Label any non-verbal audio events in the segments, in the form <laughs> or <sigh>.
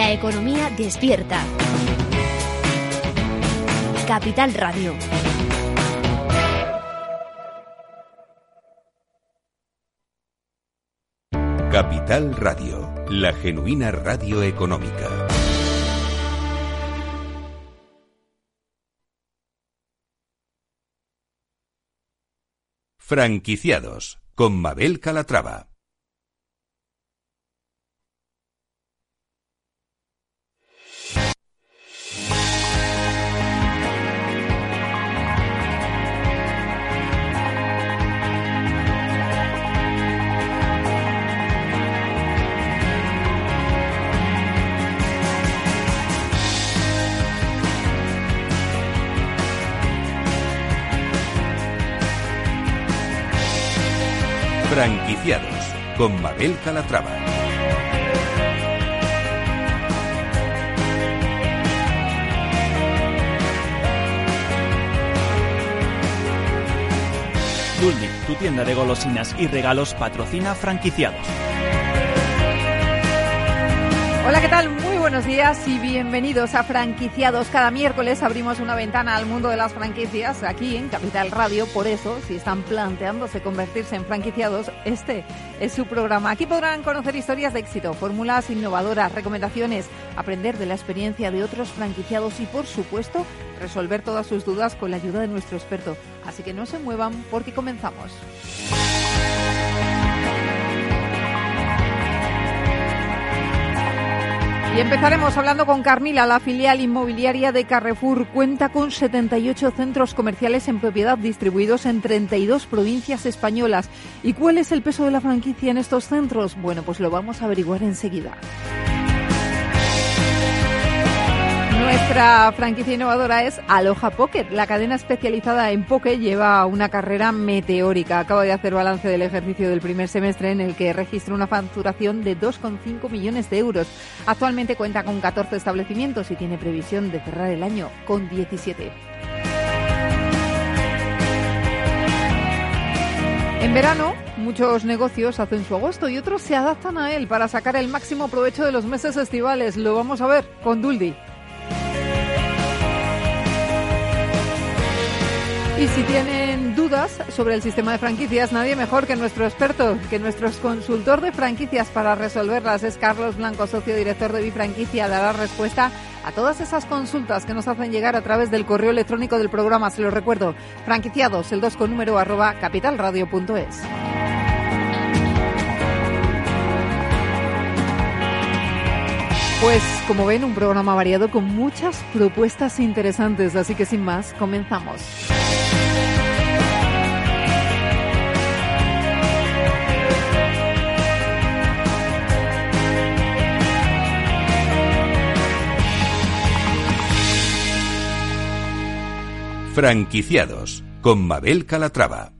La economía despierta. Capital Radio. Capital Radio, la genuina radio económica. Franquiciados con Mabel Calatrava. Franquiciados con Mabel Calatrava. Duldi, tu tienda de golosinas y regalos patrocina franquiciados. Hola, ¿qué tal? Buenos días y bienvenidos a Franquiciados. Cada miércoles abrimos una ventana al mundo de las franquicias aquí en Capital Radio. Por eso, si están planteándose convertirse en franquiciados, este es su programa. Aquí podrán conocer historias de éxito, fórmulas innovadoras, recomendaciones, aprender de la experiencia de otros franquiciados y, por supuesto, resolver todas sus dudas con la ayuda de nuestro experto. Así que no se muevan porque comenzamos. Y empezaremos hablando con Carmila, la filial inmobiliaria de Carrefour. Cuenta con 78 centros comerciales en propiedad distribuidos en 32 provincias españolas. ¿Y cuál es el peso de la franquicia en estos centros? Bueno, pues lo vamos a averiguar enseguida. Nuestra franquicia innovadora es Aloha Pocket. La cadena especializada en poke lleva una carrera meteórica. Acaba de hacer balance del ejercicio del primer semestre en el que registra una facturación de 2,5 millones de euros. Actualmente cuenta con 14 establecimientos y tiene previsión de cerrar el año con 17. En verano, muchos negocios hacen su agosto y otros se adaptan a él para sacar el máximo provecho de los meses estivales. Lo vamos a ver con Duldi. Y si tienen dudas sobre el sistema de franquicias, nadie mejor que nuestro experto, que nuestro consultor de franquicias para resolverlas es Carlos Blanco, socio director de Bifranquicia, dará respuesta a todas esas consultas que nos hacen llegar a través del correo electrónico del programa. Se lo recuerdo, franquiciados, el 2 con número arroba capitalradio.es. Pues como ven, un programa variado con muchas propuestas interesantes, así que sin más, comenzamos. Franquiciados con Mabel Calatrava.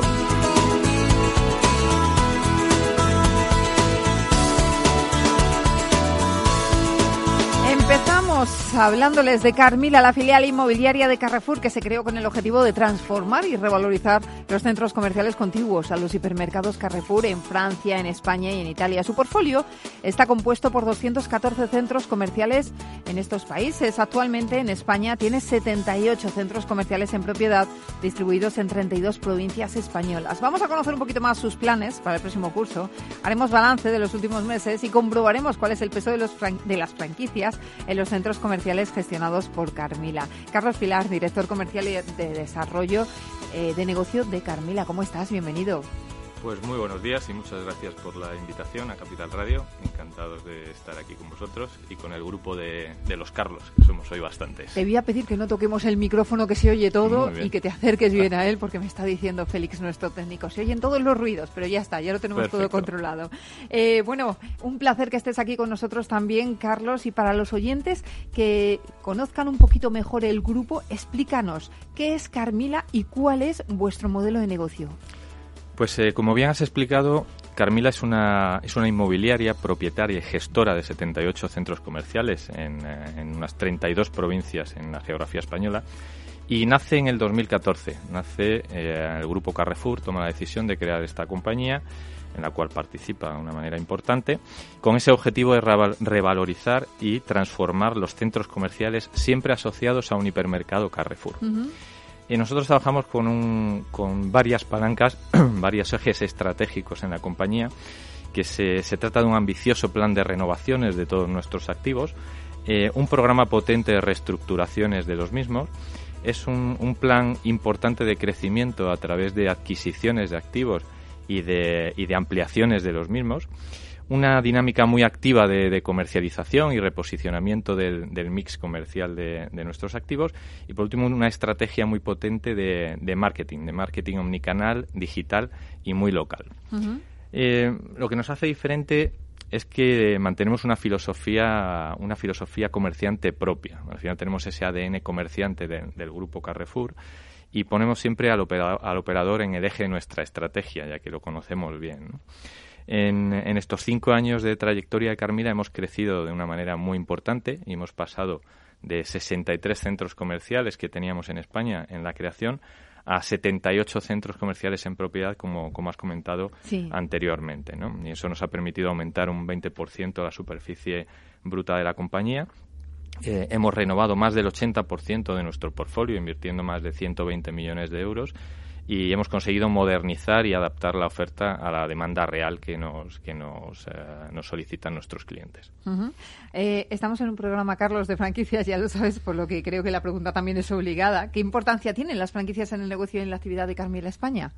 Hablándoles de Carmila, la filial inmobiliaria de Carrefour que se creó con el objetivo de transformar y revalorizar los centros comerciales contiguos a los hipermercados Carrefour en Francia, en España y en Italia. Su portfolio está compuesto por 214 centros comerciales en estos países. Actualmente en España tiene 78 centros comerciales en propiedad distribuidos en 32 provincias españolas. Vamos a conocer un poquito más sus planes para el próximo curso. Haremos balance de los últimos meses y comprobaremos cuál es el peso de, los de las franquicias en los centros comerciales gestionados por Carmila. Carlos Pilar, director comercial y de desarrollo eh, de negocio de Carmila. ¿Cómo estás? Bienvenido. Pues muy buenos días y muchas gracias por la invitación a Capital Radio. Encantados de estar aquí con vosotros y con el grupo de, de los Carlos, que somos hoy bastantes. Te voy a pedir que no toquemos el micrófono, que se oye todo y que te acerques bien <laughs> a él, porque me está diciendo Félix, nuestro técnico. Se oyen todos los ruidos, pero ya está, ya lo tenemos Perfecto. todo controlado. Eh, bueno, un placer que estés aquí con nosotros también, Carlos. Y para los oyentes que conozcan un poquito mejor el grupo, explícanos qué es Carmila y cuál es vuestro modelo de negocio. Pues eh, como bien has explicado, Carmila es una, es una inmobiliaria propietaria y gestora de 78 centros comerciales en, eh, en unas 32 provincias en la geografía española Y nace en el 2014. Nace eh, el grupo Carrefour, toma la decisión de crear esta compañía en la cual participa de una manera importante, con ese objetivo de revalorizar y transformar los centros comerciales siempre asociados a un hipermercado Carrefour. Y nosotros trabajamos con, con varias palancas, <clears throat> varios ejes estratégicos en la compañía, que se, se, trata de un ambicioso plan de renovaciones de todos nuestros activos, eh, un programa potente de reestructuraciones de los mismos, es un, un plan importante de crecimiento a través de adquisiciones de activos y de, y de ampliaciones de los mismos, una dinámica muy activa de, comercialización y reposicionamiento del, mix comercial de, nuestros activos y por último una estrategia muy potente de, marketing, de marketing omnicanal, digital y muy local. Eh, lo que nos hace diferente es que mantenemos una filosofía, una filosofía comerciante propia. Al final tenemos ese ADN comerciante del grupo Carrefour y ponemos siempre al operador, al operador en el eje de nuestra estrategia, ya que lo conocemos bien. En, en, estos cinco años de trayectoria de Carmila hemos crecido de una manera muy importante y hemos pasado de 63 centros comerciales que teníamos en España en la creación a 78 centros comerciales en propiedad, como, como has comentado anteriormente. ¿no? Y eso nos ha permitido aumentar un 20% la superficie bruta de la compañía eh, hemos renovado más del 80% de nuestro portfolio, invirtiendo más de 120 millones de euros y hemos conseguido modernizar y adaptar la oferta a la demanda real que nos que nos, eh, nos solicitan nuestros clientes. Eh, estamos en un programa, Carlos, de franquicias, ya lo sabes, por lo que creo que la pregunta también es obligada. ¿Qué importancia tienen las franquicias en el negocio y en la actividad de Carmila España?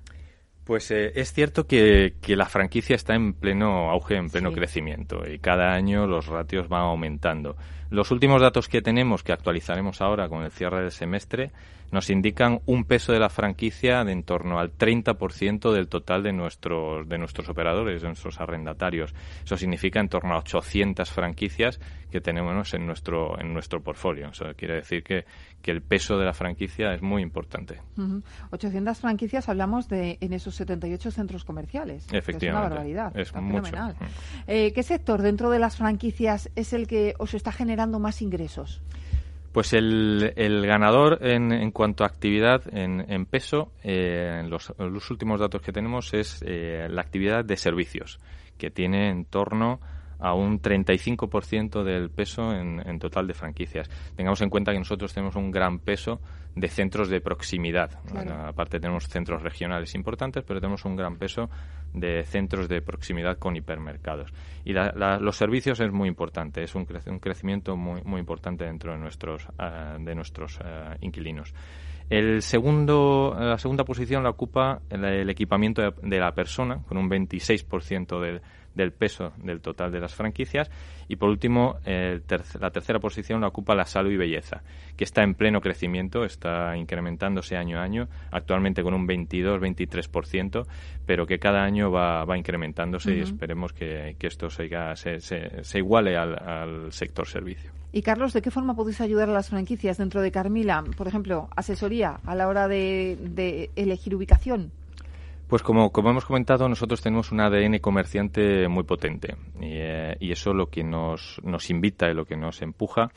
Pues eh, es cierto que, que, la franquicia está en pleno auge, en pleno crecimiento y cada año los ratios van aumentando. Los últimos datos que tenemos, que actualizaremos ahora con el cierre del semestre, nos indican un peso de la franquicia de en torno al 30% del total de nuestros, de nuestros operadores, de nuestros arrendatarios. Eso significa en torno a 800 franquicias que tenemos en nuestro, en nuestro portfolio. Eso quiere decir que, que el peso de la franquicia es muy importante. 800 franquicias, hablamos de en esos 78 centros comerciales. Efectivamente. Es una barbaridad. Es mucho. Eh, ¿Qué sector dentro de las franquicias es el que os está generando más ingresos? Pues el, el ganador en, en, cuanto a actividad en, en peso, eh, los, los, últimos datos que tenemos es eh, la actividad de servicios, que tiene en torno a un 35% del peso en, en, total de franquicias. Tengamos en cuenta que nosotros tenemos un gran peso de centros de proximidad. aparte tenemos centros regionales importantes, pero tenemos un gran peso de centros de proximidad con hipermercados. Y los servicios es muy importante, es un, un crecimiento muy, muy importante dentro de nuestros, uh, de nuestros uh, inquilinos. El segundo, la segunda posición la ocupa el, el equipamiento de, de, la persona, con un 26% del del peso del total de las franquicias. Y por último, la tercera posición la ocupa la salud y belleza, que está en pleno crecimiento, está incrementándose año a año, actualmente con un 22-23%, pero que cada año va, va incrementándose y esperemos que, esto se, se, iguale al, sector servicio. Y Carlos, ¿de qué forma podéis ayudar a las franquicias dentro de Carmila? Por ejemplo, asesoría a la hora de elegir ubicación. Pues como, hemos comentado, nosotros tenemos un ADN comerciante muy potente y, eh, y, eso lo que nos, nos invita y lo que nos empuja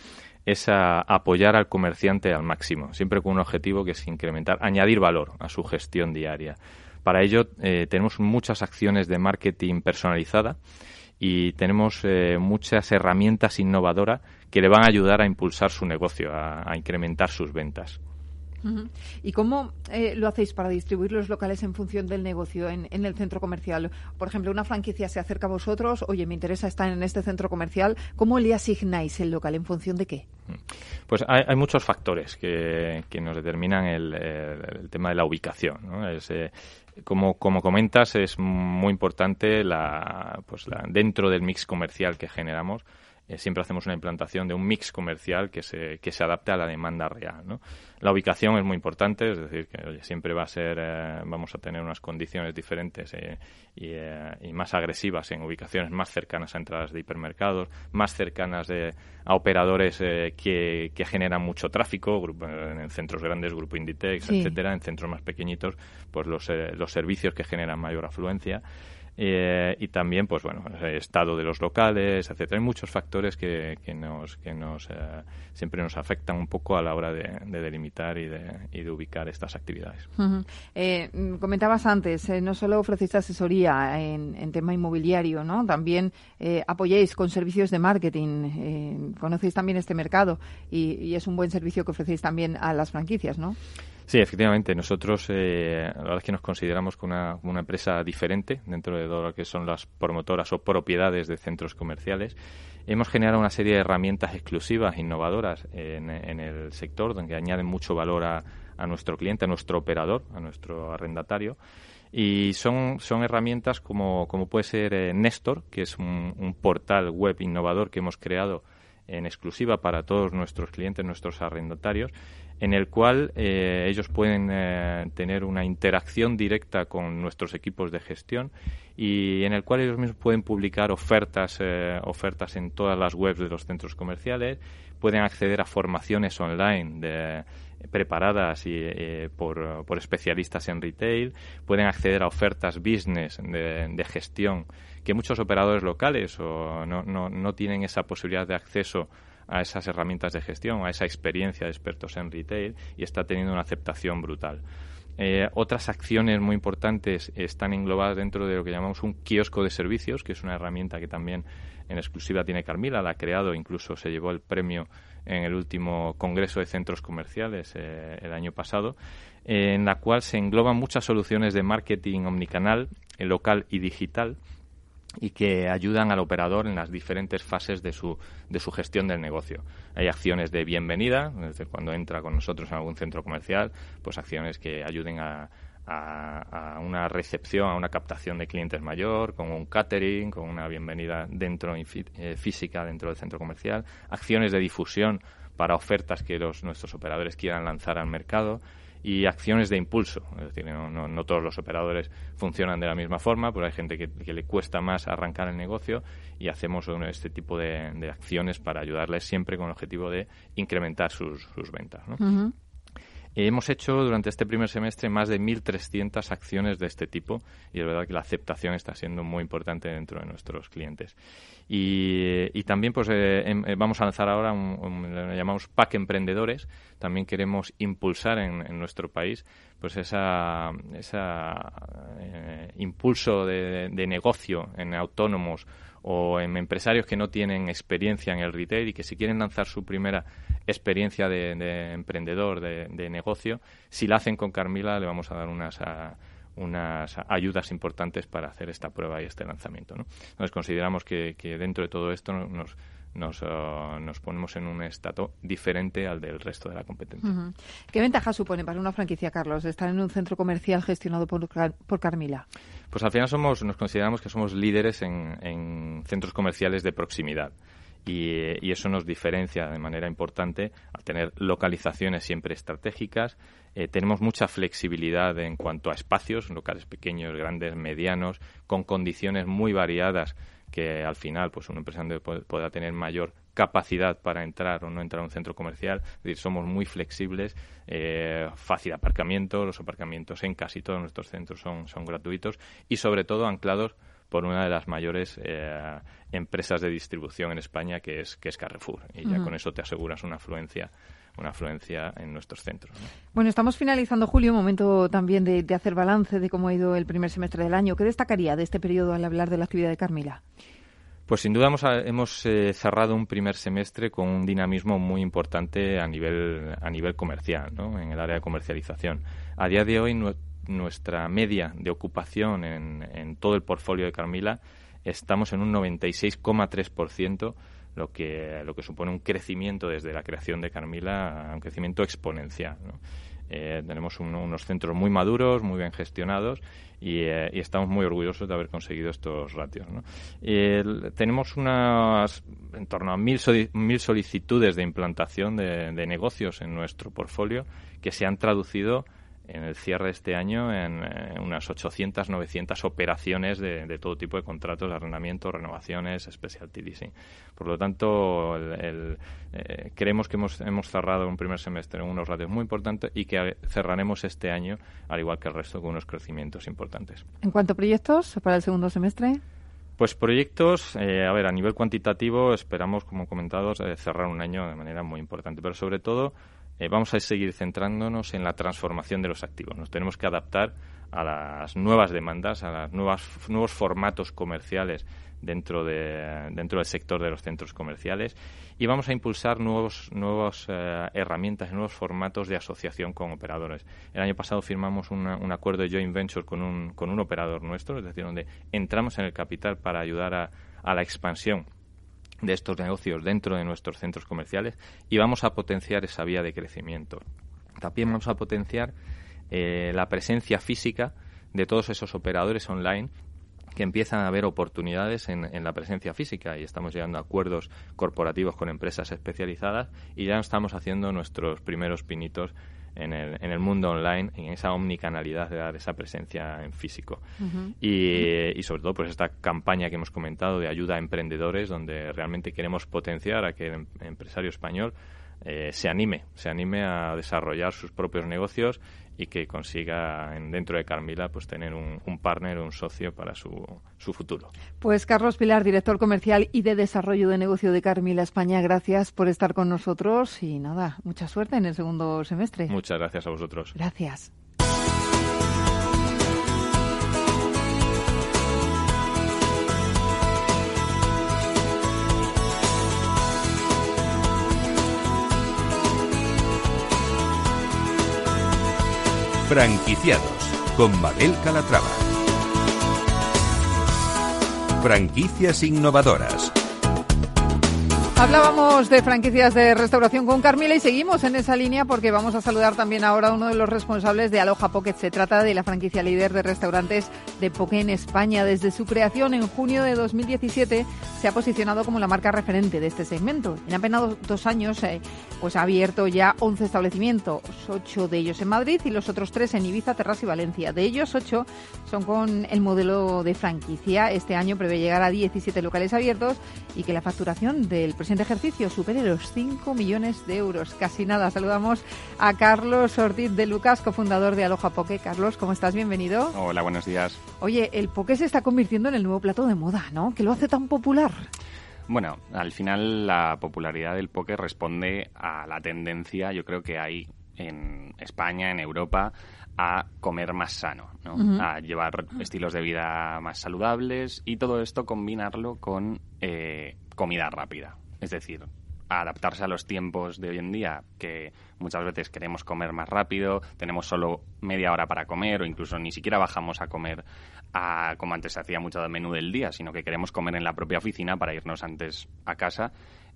es a apoyar al comerciante al máximo, siempre con un objetivo que es incrementar, añadir valor a su gestión diaria. Para ello eh, tenemos muchas acciones de marketing personalizada y tenemos eh, muchas herramientas innovadoras que le van a ayudar a impulsar su negocio, a incrementar sus ventas. ¿Y cómo eh, lo hacéis para distribuir los locales en función del negocio en, el centro comercial? Por ejemplo, una franquicia se acerca a vosotros, oye, me interesa estar en este centro comercial, ¿cómo le asignáis el local? ¿En función de qué? Pues hay, muchos factores que, nos determinan el, tema de la ubicación. Eh, como, como comentas, es muy importante la, pues la, dentro del mix comercial que generamos eh, siempre hacemos una implantación de un mix comercial que se, que se adapte a la demanda real. ¿no? La ubicación es muy importante, es decir, que siempre va a ser, eh, vamos a tener unas condiciones diferentes eh, y, más agresivas en ubicaciones más cercanas a entradas de hipermercados, más cercanas a operadores que, que, generan mucho tráfico, en centros grandes, Grupo Inditex, etcétera, en centros más pequeñitos, pues los, los servicios que generan mayor afluencia. Eh, y también, pues bueno, el estado de los locales, etcétera. Hay muchos factores que, que nos, que nos eh, siempre nos afectan un poco a la hora de, delimitar y de, y de, ubicar estas actividades. Eh, comentabas antes, no solo ofrecéis asesoría en, en, tema inmobiliario, ¿no? También apoyáis con servicios de marketing. conocéis también este mercado y, y es un buen servicio que ofrecéis también a las franquicias, ¿no? Sí, efectivamente. Nosotros, eh, la verdad es que nos consideramos como una, empresa diferente dentro de todo lo que son las promotoras o propiedades de centros comerciales. Hemos generado una serie de herramientas exclusivas, innovadoras en, el sector, donde añaden mucho valor a, nuestro cliente, a nuestro operador, a nuestro arrendatario. Y son, son herramientas como, como puede ser eh, Nestor, que es un portal web innovador que hemos creado en exclusiva para todos nuestros clientes, nuestros arrendatarios, en el cual eh, ellos pueden eh, tener una interacción directa con nuestros equipos de gestión y en el cual ellos mismos pueden publicar ofertas, eh, ofertas en todas las webs de los centros comerciales, pueden acceder a formaciones online de, preparadas y, por, por, especialistas en retail, pueden acceder a ofertas business de, de gestión que muchos operadores locales o no, no, no tienen esa posibilidad de acceso a esas herramientas de gestión, a esa experiencia de expertos en retail y está teniendo una aceptación brutal. Eh, otras acciones muy importantes están englobadas dentro de lo que llamamos un kiosco de servicios, que es una herramienta que también en exclusiva tiene Carmila, la ha creado, incluso se llevó el premio en el último Congreso de Centros Comerciales eh, el año pasado, en la cual se engloban muchas soluciones de marketing omnicanal, local y digital, y que ayudan al operador en las diferentes fases de su, de su gestión del negocio. Hay acciones de bienvenida, desde cuando entra con nosotros en algún centro comercial, pues acciones que ayuden a, a, una recepción, a una captación de clientes mayor, con un catering, con una bienvenida dentro eh, física dentro del centro comercial, acciones de difusión para ofertas que los, nuestros operadores quieran lanzar al mercado y acciones de impulso. Es decir, no, no, todos los operadores funcionan de la misma forma, pero hay gente que, le cuesta más arrancar el negocio y hacemos este tipo de, acciones para ayudarles siempre con el objetivo de incrementar sus, sus ventas. ¿no? Hemos hecho durante este primer semestre más de 1.300 acciones de este tipo y es verdad que la aceptación está siendo muy importante dentro de nuestros clientes. Y, también pues eh, em, eh, vamos a lanzar ahora un, lo llamamos pack emprendedores. También queremos impulsar en, nuestro país pues esa, esa eh, impulso de negocio en autónomos o en empresarios que no tienen experiencia en el retail y que si quieren lanzar su primera experiencia de, emprendedor, de, negocio, si la hacen con Carmila le vamos a dar unas... unas ayudas importantes para hacer esta prueba y este lanzamiento. ¿no? Entonces consideramos que, dentro de todo esto nos, nos, uh, nos, ponemos en un estado diferente al del resto de la competencia. ¿Qué ventaja supone para una franquicia, Carlos, estar en un centro comercial gestionado por, por Carmila? Pues al final somos, nos consideramos que somos líderes en, en centros comerciales de proximidad y, eso nos diferencia de manera importante al tener localizaciones siempre estratégicas. Eh, tenemos mucha flexibilidad en cuanto a espacios, locales pequeños, grandes, medianos, con condiciones muy variadas que al final pues un empresario pueda tener mayor capacidad para entrar o no entrar a un centro comercial. Es decir, somos muy flexibles, eh, fácil aparcamiento, los aparcamientos en casi todos nuestros centros son, son gratuitos y sobre todo anclados por una de las mayores eh, empresas de distribución en España, que es, que es Carrefour. Y ya con eso te aseguras una afluencia una afluencia en nuestros centros. Bueno, estamos finalizando, Julio, momento también de, hacer balance de cómo ha ido el primer semestre del año. ¿Qué destacaría de este periodo al hablar de la actividad de Carmila? Pues sin duda hemos, eh, cerrado un primer semestre con un dinamismo muy importante a nivel, a nivel comercial, ¿no? en el área de comercialización. A día de hoy nuestra media de ocupación en, en todo el portfolio de Carmila estamos en un 96,3%, lo que, lo que supone un crecimiento desde la creación de Carmila, un crecimiento exponencial. Eh, tenemos unos centros muy maduros, muy bien gestionados y, eh, estamos muy orgullosos de haber conseguido estos ratios. tenemos unas en torno a mil, mil solicitudes de implantación de, de, negocios en nuestro portfolio que se han traducido en el cierre de este año en, unas 800, 900 operaciones de, todo tipo de contratos de arrendamiento, renovaciones, specialty leasing. Por lo tanto, el, eh, creemos que hemos, hemos cerrado un primer semestre en unos ratios muy importantes y que cerraremos este año, al igual que el resto, con unos crecimientos importantes. ¿En cuanto a proyectos para el segundo semestre? Pues proyectos, eh, a ver, a nivel cuantitativo esperamos, como comentado, eh, cerrar un año de manera muy importante, pero sobre todo eh, vamos a seguir centrándonos en la transformación de los activos. Nos tenemos que adaptar a las nuevas demandas, a los nuevos formatos comerciales dentro, de, dentro del sector de los centros comerciales y vamos a impulsar nuevos, nuevas eh, herramientas, nuevos formatos de asociación con operadores. El año pasado firmamos un acuerdo de joint venture con un, con un operador nuestro, es decir, donde entramos en el capital para ayudar a, a la expansión de estos negocios dentro de nuestros centros comerciales y vamos a potenciar esa vía de crecimiento. También vamos a potenciar eh, la presencia física de todos esos operadores online que empiezan a haber oportunidades en, en, la presencia física y estamos llegando a acuerdos corporativos con empresas especializadas y ya estamos haciendo nuestros primeros pinitos en el, en el mundo online, en esa omnicanalidad de dar esa presencia en físico. y, y, sobre todo, pues esta campaña que hemos comentado de ayuda a emprendedores, donde realmente queremos potenciar a que el empresario español eh, se anime, se anime a desarrollar sus propios negocios y que consiga dentro de Carmila pues tener un, un partner, un socio para su, su, futuro. Pues Carlos Pilar, director comercial y de desarrollo de negocio de Carmila España, gracias por estar con nosotros y nada, mucha suerte en el segundo semestre. Muchas gracias a vosotros. Gracias. Franquiciados con Mabel Calatrava. Franquicias innovadoras. Hablábamos de franquicias de restauración con Carmila y seguimos en esa línea porque vamos a saludar también ahora a uno de los responsables de Aloha Pocket. Se trata de la franquicia líder de restaurantes de Poké en España. Desde su creación en junio de 2017 se ha posicionado como la marca referente de este segmento. En apenas dos años eh, pues ha abierto ya 11 establecimientos, 8 de ellos en Madrid y los otros 3 en Ibiza, Terras y Valencia. De ellos 8 son con el modelo de franquicia. Este año prevé llegar a 17 locales abiertos y que la facturación del presente ejercicio supere los 5 millones de euros. Casi nada. Saludamos a Carlos Ortiz de Lucas, cofundador de Aloha Poke. Carlos, ¿cómo estás? Bienvenido. Hola, buenos días. Oye, el poke se está convirtiendo en el nuevo plato de moda, ¿no? ¿Qué lo hace tan popular? Bueno, al final la popularidad del poke responde a la tendencia, yo creo que hay en España, en Europa, a comer más sano, ¿no? a llevar estilos de vida más saludables y todo esto combinarlo con eh, comida rápida. Es decir, adaptarse a los tiempos de hoy en día, que muchas veces queremos comer más rápido, tenemos solo media hora para comer o incluso ni siquiera bajamos a comer a, como antes se hacía mucho de menú del día, sino que queremos comer en la propia oficina para irnos antes a casa,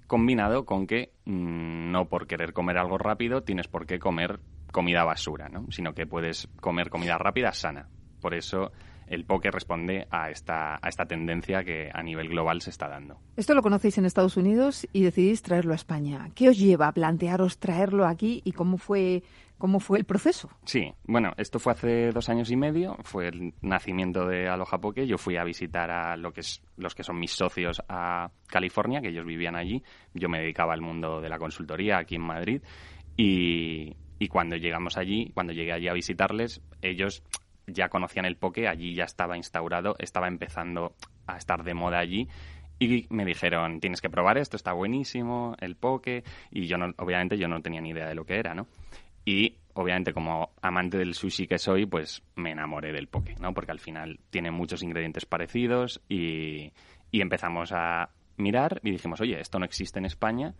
combinado con que mm, no por querer comer algo rápido tienes por qué comer comida basura, ¿no? sino que puedes comer comida rápida sana. Por eso el poke responde a esta, a esta tendencia que a nivel global se está dando. Esto lo conocéis en Estados Unidos y decidís traerlo a España. ¿Qué os lleva a plantearos traerlo aquí y cómo fue ¿Cómo fue el proceso? Sí, bueno, esto fue hace dos años y medio, fue el nacimiento de Aloha Poke. Yo fui a visitar a lo que es, los que son mis socios a California, que ellos vivían allí. Yo me dedicaba al mundo de la consultoría aquí en Madrid. Y, y cuando llegamos allí, cuando llegué allí a visitarles, ellos ya conocían el poke, allí ya estaba instaurado, estaba empezando a estar de moda allí. Y me dijeron, tienes que probar esto, está buenísimo, el poke. Y yo, obviamente, yo no tenía ni idea de lo que era, ¿no? Y, obviamente, como amante del sushi que soy, pues me enamoré del poke, ¿no? Porque al final tiene muchos ingredientes parecidos y, y empezamos a mirar y dijimos, oye, esto no existe en España.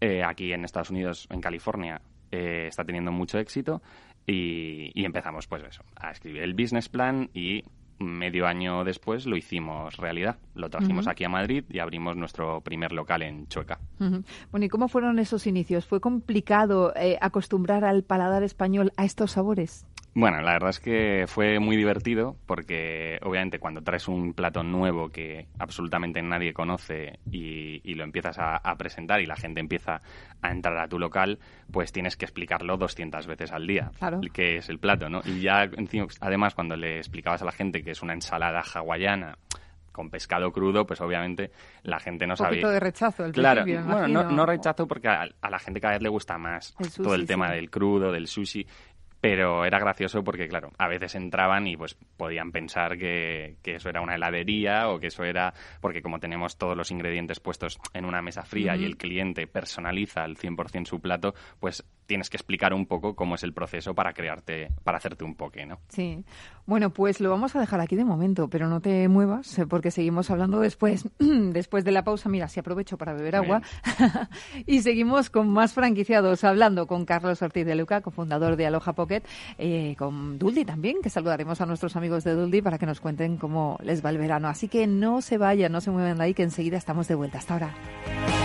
Eh, aquí en Estados Unidos, en California, eh, está teniendo mucho éxito y, empezamos, pues eso, a escribir el business plan y medio año después lo hicimos realidad. Lo trajimos aquí a Madrid y abrimos nuestro primer local en Chueca. Bueno, ¿y cómo fueron esos inicios? ¿Fue complicado eh, acostumbrar al paladar español a estos sabores? Bueno, la verdad es que fue muy divertido porque obviamente cuando traes un plato nuevo que absolutamente nadie conoce y, lo empiezas a, presentar y la gente empieza a entrar a tu local, pues tienes que explicarlo 200 veces al día, claro. que es el plato, ¿no? Y ya además cuando le explicabas a la gente que es una ensalada hawaiana con pescado crudo, pues obviamente la gente no sabe. Un poquito de rechazo, el Claro, bueno, no, no, rechazo porque a, la gente cada vez le gusta más todo el tema del crudo, del sushi pero era gracioso porque, claro, a veces entraban y pues podían pensar que, que, eso era una heladería o que eso era, porque como tenemos todos los ingredientes puestos en una mesa fría y el cliente personaliza al 100% su plato, pues tienes que explicar un poco cómo es el proceso para crearte, para hacerte un poke, ¿no? Sí. Bueno, pues lo vamos a dejar aquí de momento, pero no te muevas eh, porque seguimos hablando después, <clears throat> después de la pausa. Mira, si aprovecho para beber agua. <laughs> y seguimos con más franquiciados, hablando con Carlos Ortiz de Luca, cofundador de Aloha Pocket eh, con Duldi también, que saludaremos a nuestros amigos de Duldi para que nos cuenten cómo les va el verano. Así que no se vayan, no se muevan de ahí, que enseguida estamos de vuelta. Hasta ahora.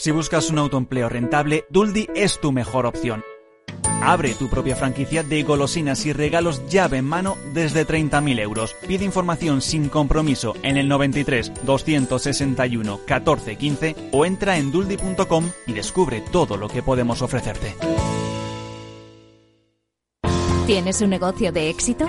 Si buscas un autoempleo rentable, Duldi es tu mejor opción. Abre tu propia franquicia de golosinas y regalos llave en mano desde 30.000 euros. Pide información sin compromiso en el 93 261 14 15 o entra en duldi.com y descubre todo lo que podemos ofrecerte. ¿Tienes un negocio de éxito?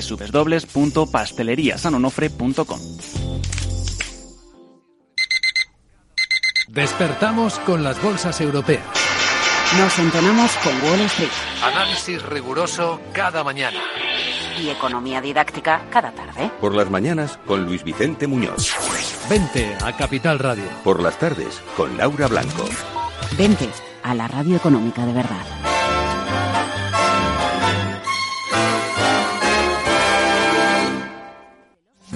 www.pasteleriasanonofre.com. Despertamos con las bolsas europeas. Nos entonamos con Wall Street. Análisis riguroso cada mañana. Y economía didáctica cada tarde. Por las mañanas con Luis Vicente Muñoz. Vente a Capital Radio. Por las tardes con Laura Blanco. Vente a la radio económica de verdad.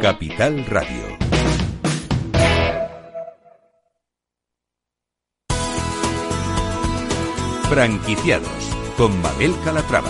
Capital Radio. Franquiciados con Mabel Calatrava.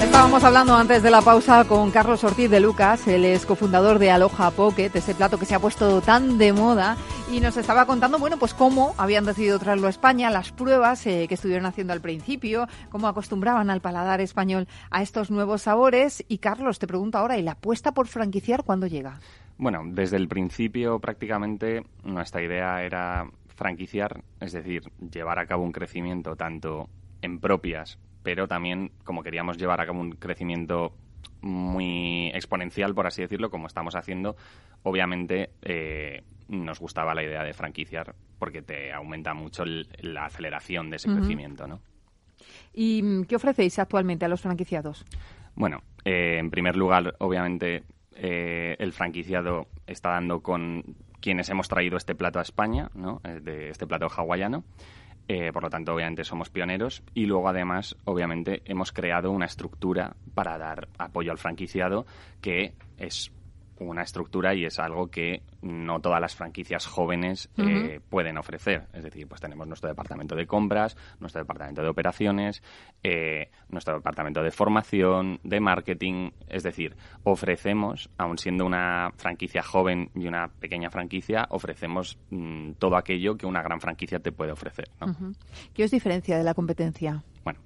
Estábamos hablando antes de la pausa con Carlos Ortiz de Lucas, él es cofundador de Aloha Pocket, ese plato que se ha puesto tan de moda y nos estaba contando, bueno, pues cómo habían decidido traerlo a España, las pruebas eh, que estuvieron haciendo al principio, cómo acostumbraban al paladar español a estos nuevos sabores. Y Carlos, te pregunto ahora, ¿y la apuesta por franquiciar cuándo llega? Bueno, desde el principio prácticamente nuestra idea era franquiciar, es decir, llevar a cabo un crecimiento tanto en propias, pero también como queríamos llevar a cabo un crecimiento muy exponencial, por así decirlo, como estamos haciendo, obviamente eh, nos gustaba la idea de franquiciar porque te aumenta mucho la aceleración de ese crecimiento, ¿no? ¿Y mm, qué ofrecéis actualmente a los franquiciados? Bueno, eh, en primer lugar, obviamente, eh, el franquiciado está dando con quienes hemos traído este plato a España, ¿no? Eh, de este plato hawaiano. Eh, por lo tanto, obviamente somos pioneros y luego, además, obviamente hemos creado una estructura para dar apoyo al franquiciado que es una estructura y es algo que no todas las franquicias jóvenes eh, pueden ofrecer. Es decir, pues tenemos nuestro departamento de compras, nuestro departamento de operaciones, eh, nuestro departamento de formación, de marketing. Es decir, ofrecemos, aun siendo una franquicia joven y una pequeña franquicia, ofrecemos mm, todo aquello que una gran franquicia te puede ofrecer. ¿Qué os diferencia de la competencia? Bueno,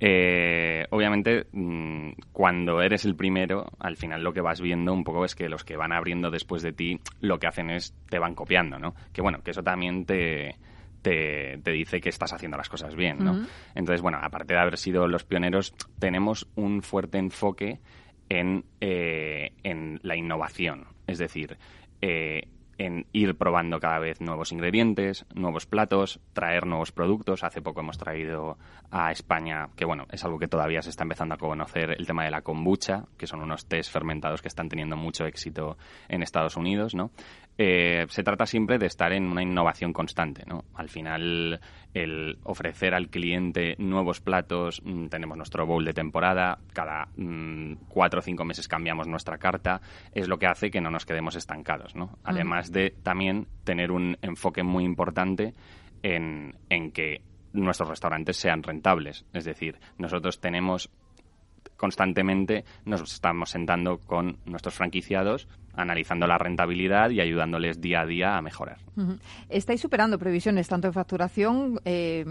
eh, obviamente, mm, cuando eres el primero, al final lo que vas viendo un poco es que los que van abriendo después de ti, lo que hacen es te van copiando, ¿no? Que bueno, que eso también te, te, dice que estás haciendo las cosas bien, ¿no? Entonces, bueno, aparte de haber sido los pioneros, tenemos un fuerte enfoque en, eh, en la innovación. Es decir, eh, en ir probando cada vez nuevos ingredientes, nuevos platos, traer nuevos productos. Hace poco hemos traído a España, que bueno, es algo que todavía se está empezando a conocer, el tema de la kombucha, que son unos tés fermentados que están teniendo mucho éxito en Estados Unidos, ¿no? Eh, se trata siempre de estar en una innovación constante, ¿no? Al final, el ofrecer al cliente nuevos platos, mm, tenemos nuestro bowl de temporada, cada mm, cuatro o cinco meses cambiamos nuestra carta, es lo que hace que no nos quedemos estancados, ¿no? Además de también tener un enfoque muy importante en, en que nuestros restaurantes sean rentables. Es decir, nosotros tenemos constantemente nos estamos sentando con nuestros franquiciados, analizando la rentabilidad y ayudándoles día a día a mejorar. Estáis superando previsiones tanto en facturación eh,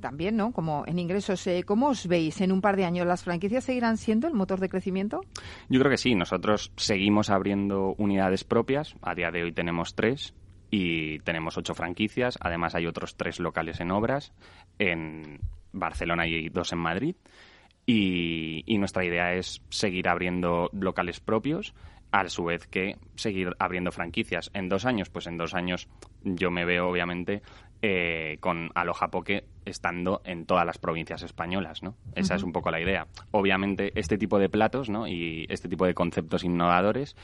también, ¿no? Como en ingresos. Eh, ¿Cómo os veis en un par de años? ¿Las franquicias seguirán siendo el motor de crecimiento? Yo creo que sí. Nosotros seguimos abriendo unidades propias. A día de hoy tenemos tres y tenemos ocho franquicias. Además hay otros tres locales en obras en Barcelona y dos en Madrid. Y, nuestra idea es seguir abriendo locales propios, a su vez que seguir abriendo franquicias. En dos años, pues en dos años yo me veo obviamente eh, con Aloha Poke estando en todas las provincias españolas, ¿no? Esa es un poco la idea. Obviamente este tipo de platos, ¿no? Y este tipo de conceptos innovadores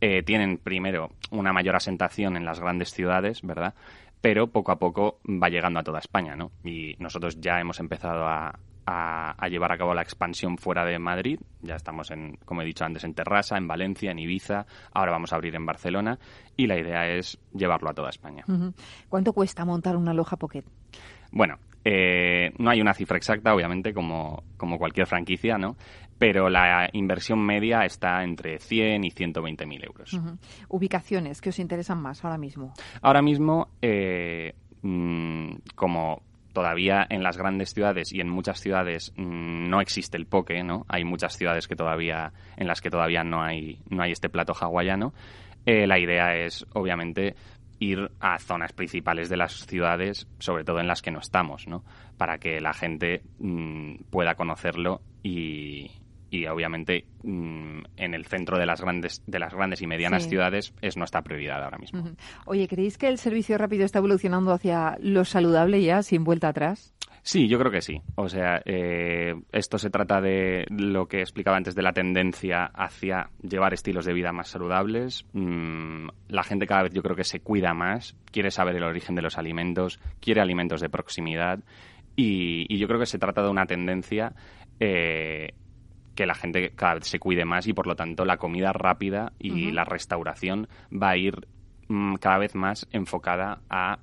eh, tienen primero una mayor asentación en las grandes ciudades, ¿verdad? Pero poco a poco va llegando a toda España, ¿no? Y nosotros ya hemos empezado a, a, llevar a cabo la expansión fuera de Madrid. Ya estamos, en, como he dicho antes, en Terrassa, en Valencia, en Ibiza. Ahora vamos a abrir en Barcelona y la idea es llevarlo a toda España. ¿Cuánto cuesta montar una loja Pocket? Bueno, eh, no hay una cifra exacta, obviamente, como, como cualquier franquicia, ¿no? Pero la inversión media está entre 100 y 120 mil euros. ¿Ubicaciones que os interesan más ahora mismo? Ahora mismo, eh, mm, como todavía en las grandes ciudades y en muchas ciudades mm, no existe el poke, ¿no? Hay muchas ciudades que todavía en las que todavía no hay no hay este plato hawaiano. Eh, la idea es obviamente ir a zonas principales de las ciudades, sobre todo en las que no estamos, ¿no? Para que la gente mm, pueda conocerlo y, y obviamente mm, en el centro de las grandes de las grandes y medianas ciudades es nuestra prioridad ahora mismo. Oye, ¿creéis que el servicio rápido está evolucionando hacia lo saludable ya sin vuelta atrás? Sí, yo creo que sí. O sea, eh, esto se trata de lo que explicaba antes de la tendencia hacia llevar estilos de vida más saludables. Mm, la gente cada vez yo creo que se cuida más, quiere saber el origen de los alimentos, quiere alimentos de proximidad y, yo creo que se trata de una tendencia eh, que la gente cada vez se cuide más y por lo tanto la comida rápida y la restauración va a ir mm, cada vez más enfocada a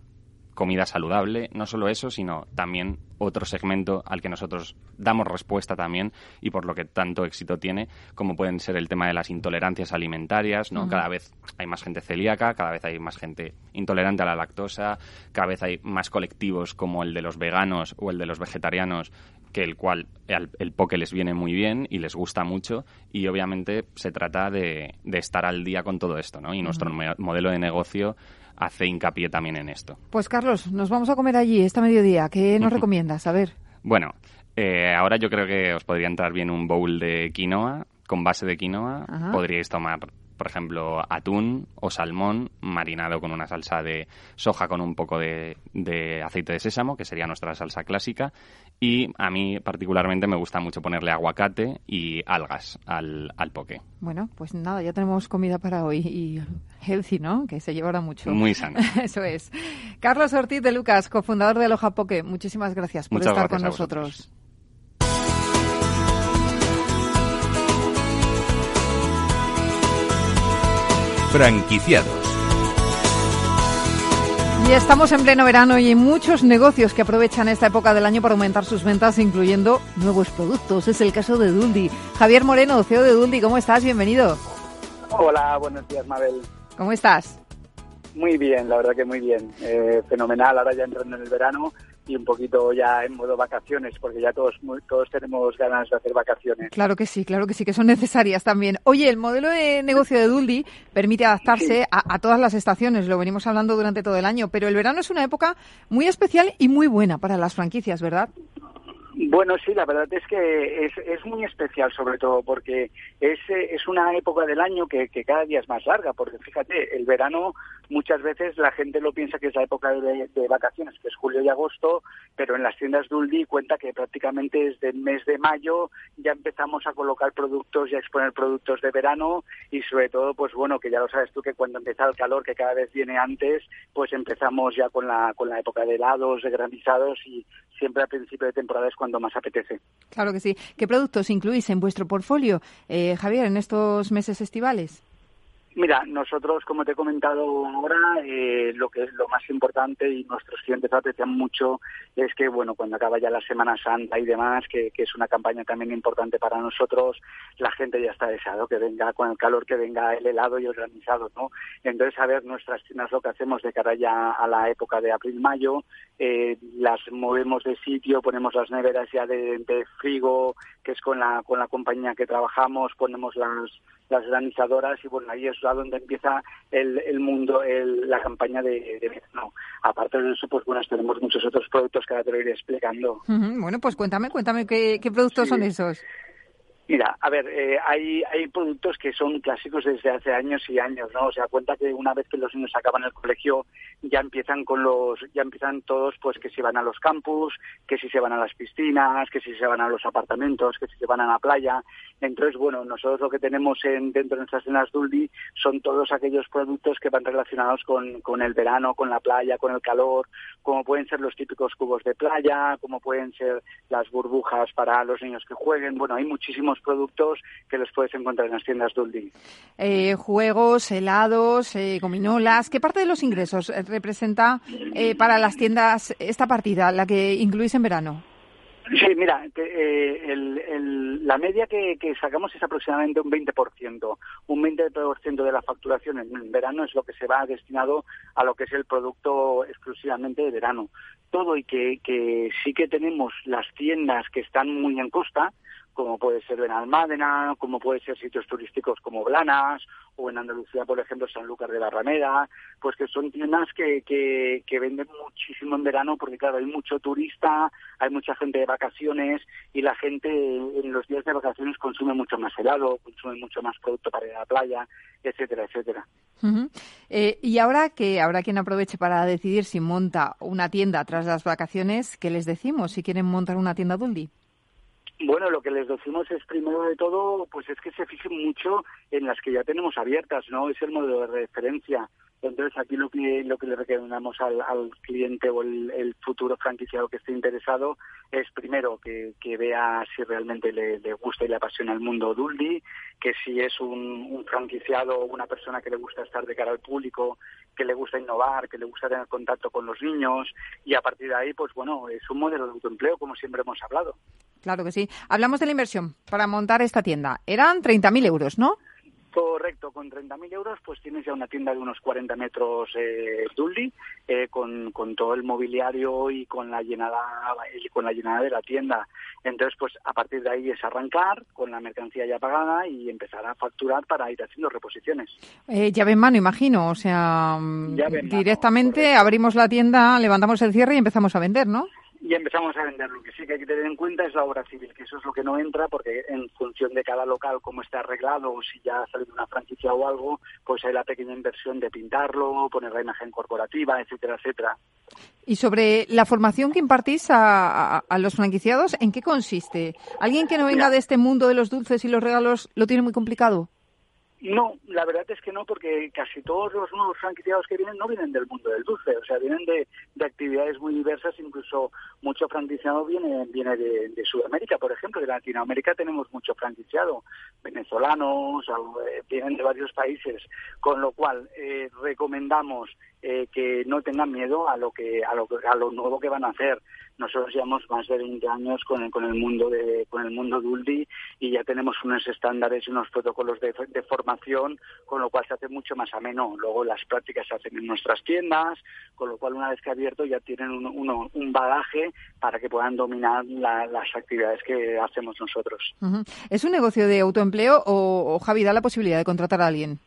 comida saludable, no solo eso, sino también otro segmento al que nosotros damos respuesta también y por lo que tanto éxito tiene, como pueden ser el tema de las intolerancias alimentarias, ¿no? Cada vez hay más gente celíaca, cada vez hay más gente intolerante a la lactosa, cada vez hay más colectivos como el de los veganos o el de los vegetarianos que el cual el, poke les viene muy bien y les gusta mucho y obviamente se trata de, estar al día con todo esto, ¿no? Y nuestro modelo de negocio hace hincapié también en esto. Pues Carlos, nos vamos a comer allí esta mediodía. ¿Qué nos recomiendas? A ver. <laughs> Bueno, eh, ahora yo creo que os podría entrar bien un bowl de quinoa, con base de quinoa. Podríais tomar por ejemplo, atún o salmón marinado con una salsa de soja con un poco de, aceite de sésamo, que sería nuestra salsa clásica. Y a mí particularmente me gusta mucho ponerle aguacate y algas al, al poke. Bueno, pues nada, ya tenemos comida para hoy y healthy, ¿no? Que se llevará mucho. Muy <laughs> sano. Eso es. Carlos Ortiz de Lucas, cofundador de Aloha Poke, muchísimas gracias por estar con nosotros. Franquiciados. Y estamos en pleno verano y hay muchos negocios que aprovechan esta época del año para aumentar sus ventas, incluyendo nuevos productos. Es el caso de Duldi. Javier Moreno, CEO de Duldi, ¿cómo estás? Bienvenido. Hola, buenos días, Mabel. ¿Cómo estás? Muy bien, la verdad que muy bien. Eh, fenomenal, ahora ya entrando en el verano y un poquito ya en modo vacaciones, porque ya todos todos tenemos ganas de hacer vacaciones. Claro que sí, claro que sí, que son necesarias también. Oye, el modelo de negocio de Duldi permite adaptarse a, a, todas las estaciones, lo venimos hablando durante todo el año, pero el verano es una época muy especial y muy buena para las franquicias, ¿verdad? Bueno, sí, la verdad es que es, es muy especial, sobre todo porque es, una época del año que, que, cada día es más larga, porque fíjate, el verano muchas veces la gente lo piensa que es la época de, vacaciones, que es julio y agosto, pero en las tiendas Duldi cuenta que prácticamente desde el mes de mayo ya empezamos a colocar productos y a exponer productos de verano y sobre todo, pues bueno, que ya lo sabes tú que cuando empieza el calor, que cada vez viene antes, pues empezamos ya con la, con la época de helados, de granizados y siempre a principio de temporada es cuando más apetece. Claro que sí. ¿Qué productos incluís en vuestro portfolio, eh, Javier, en estos meses estivales? Mira, nosotros, como te he comentado ahora, eh, lo que es lo más importante y nuestros clientes aprecian mucho es que, bueno, cuando acaba ya la Semana Santa y demás, que, es una campaña también importante para nosotros, la gente ya está deseado que venga con el calor, que venga el helado y organizado, ¿no? Entonces, a ver, nuestras tiendas lo que hacemos de cara ya a la época de abril-mayo, eh, las movemos de sitio, ponemos las neveras ya de, de frigo, que es con la, con la compañía que trabajamos, ponemos las las granizadoras y bueno, ahí es donde empieza el, el mundo, el, la campaña de, de Aparte de eso, pues bueno, tenemos muchos otros productos que ahora te lo iré explicando. Bueno, pues cuéntame, cuéntame qué, qué productos son esos. Mira, a ver, eh, hay, hay productos que son clásicos desde hace años y años, ¿no? O sea, cuenta que una vez que los niños acaban el colegio ya empiezan con los, ya empiezan todos, pues que si van a los campus, que si se van a las piscinas, que si se van a los apartamentos, que si se van a la playa. Entonces, bueno, nosotros lo que tenemos en, dentro de nuestras cenas Duldi son todos aquellos productos que van relacionados con, con el verano, con la playa, con el calor, como pueden ser los típicos cubos de playa, como pueden ser las burbujas para los niños que jueguen. Bueno, hay muchísimos productos que los puedes encontrar en las tiendas Duldi. Eh, juegos, helados, eh, gominolas. ¿Qué parte de los ingresos eh, representa eh, para las tiendas esta partida, la que incluís en verano? Sí, mira, el, la media que, sacamos es aproximadamente un 20%. Un 20% de la facturación en verano es lo que se va destinado a lo que es el producto exclusivamente de verano. Todo y que, que sí que tenemos las tiendas que están muy en costa, como puede ser Benalmádena, como puede ser sitios turísticos como Blanas, o en Andalucía, por ejemplo, Sanlúcar de Barrameda, pues que son tiendas que, que, que venden muchísimo en verano porque, claro, hay mucho turista, hay mucha gente de vacaciones y la gente en los días de vacaciones consume mucho más helado, consume mucho más producto para ir a la playa, etcétera, etcétera. Eh, y ahora que habrá quien aproveche para decidir si monta una tienda tras las vacaciones, ¿qué les decimos si quieren montar una tienda Duldi? Bueno, lo que les decimos es primero de todo, pues es que se fijen mucho en las que ya tenemos abiertas, ¿no? Es el modelo de referencia. Entonces aquí lo que lo que le recomendamos al, al cliente o el, futuro franquiciado que esté interesado es primero que, que vea si realmente le, gusta y le apasiona el mundo Duldi, que si es un, un franquiciado o una persona que le gusta estar de cara al público, que le gusta innovar, que le gusta tener contacto con los niños y a partir de ahí, pues bueno, es un modelo de autoempleo como siempre hemos hablado. Claro que sí. Hablamos de la inversión para montar esta tienda. Eran 30.000 euros, ¿no? Correcto, con 30.000 euros pues tienes ya una tienda de unos 40 metros eh, Dully, eh, con, con, todo el mobiliario y con la llenada y con la llenada de la tienda. Entonces pues a partir de ahí es arrancar con la mercancía ya pagada y empezar a facturar para ir haciendo reposiciones. Eh, llave en mano, imagino, o sea, directamente abrimos la tienda, levantamos el cierre y empezamos a vender, ¿no? Y empezamos a vender. Lo que sí que hay que tener en cuenta es la obra civil, que eso es lo que no entra, porque en función de cada local, cómo está arreglado, o si ya ha salido una franquicia o algo, pues hay la pequeña inversión de pintarlo, poner la imagen corporativa, etcétera, etcétera. Y sobre la formación que impartís a, los franquiciados, ¿en qué consiste? ¿Alguien que no venga de este mundo de los dulces y los regalos lo tiene muy complicado? No, la verdad es que no, porque casi todos los nuevos franquiciados que vienen no vienen del mundo del dulce, o sea, vienen de, actividades muy diversas, incluso mucho franquiciado viene, viene de, Sudamérica, por ejemplo, de Latinoamérica tenemos mucho franquiciado, venezolanos, eh, vienen de varios países, con lo cual eh, recomendamos eh, que no tengan miedo a lo que a lo, a lo nuevo que van a hacer. Nosotros llevamos más de 20 años con el, mundo de con el mundo Duldi y ya tenemos unos estándares y unos protocolos de, formación, con lo cual se hace mucho más ameno. Luego las prácticas se hacen en nuestras tiendas, con lo cual una vez que abierto ya tienen un, un bagaje para que puedan dominar las actividades que hacemos nosotros. ¿Es un negocio de autoempleo o, o Javi da la posibilidad de contratar a alguien?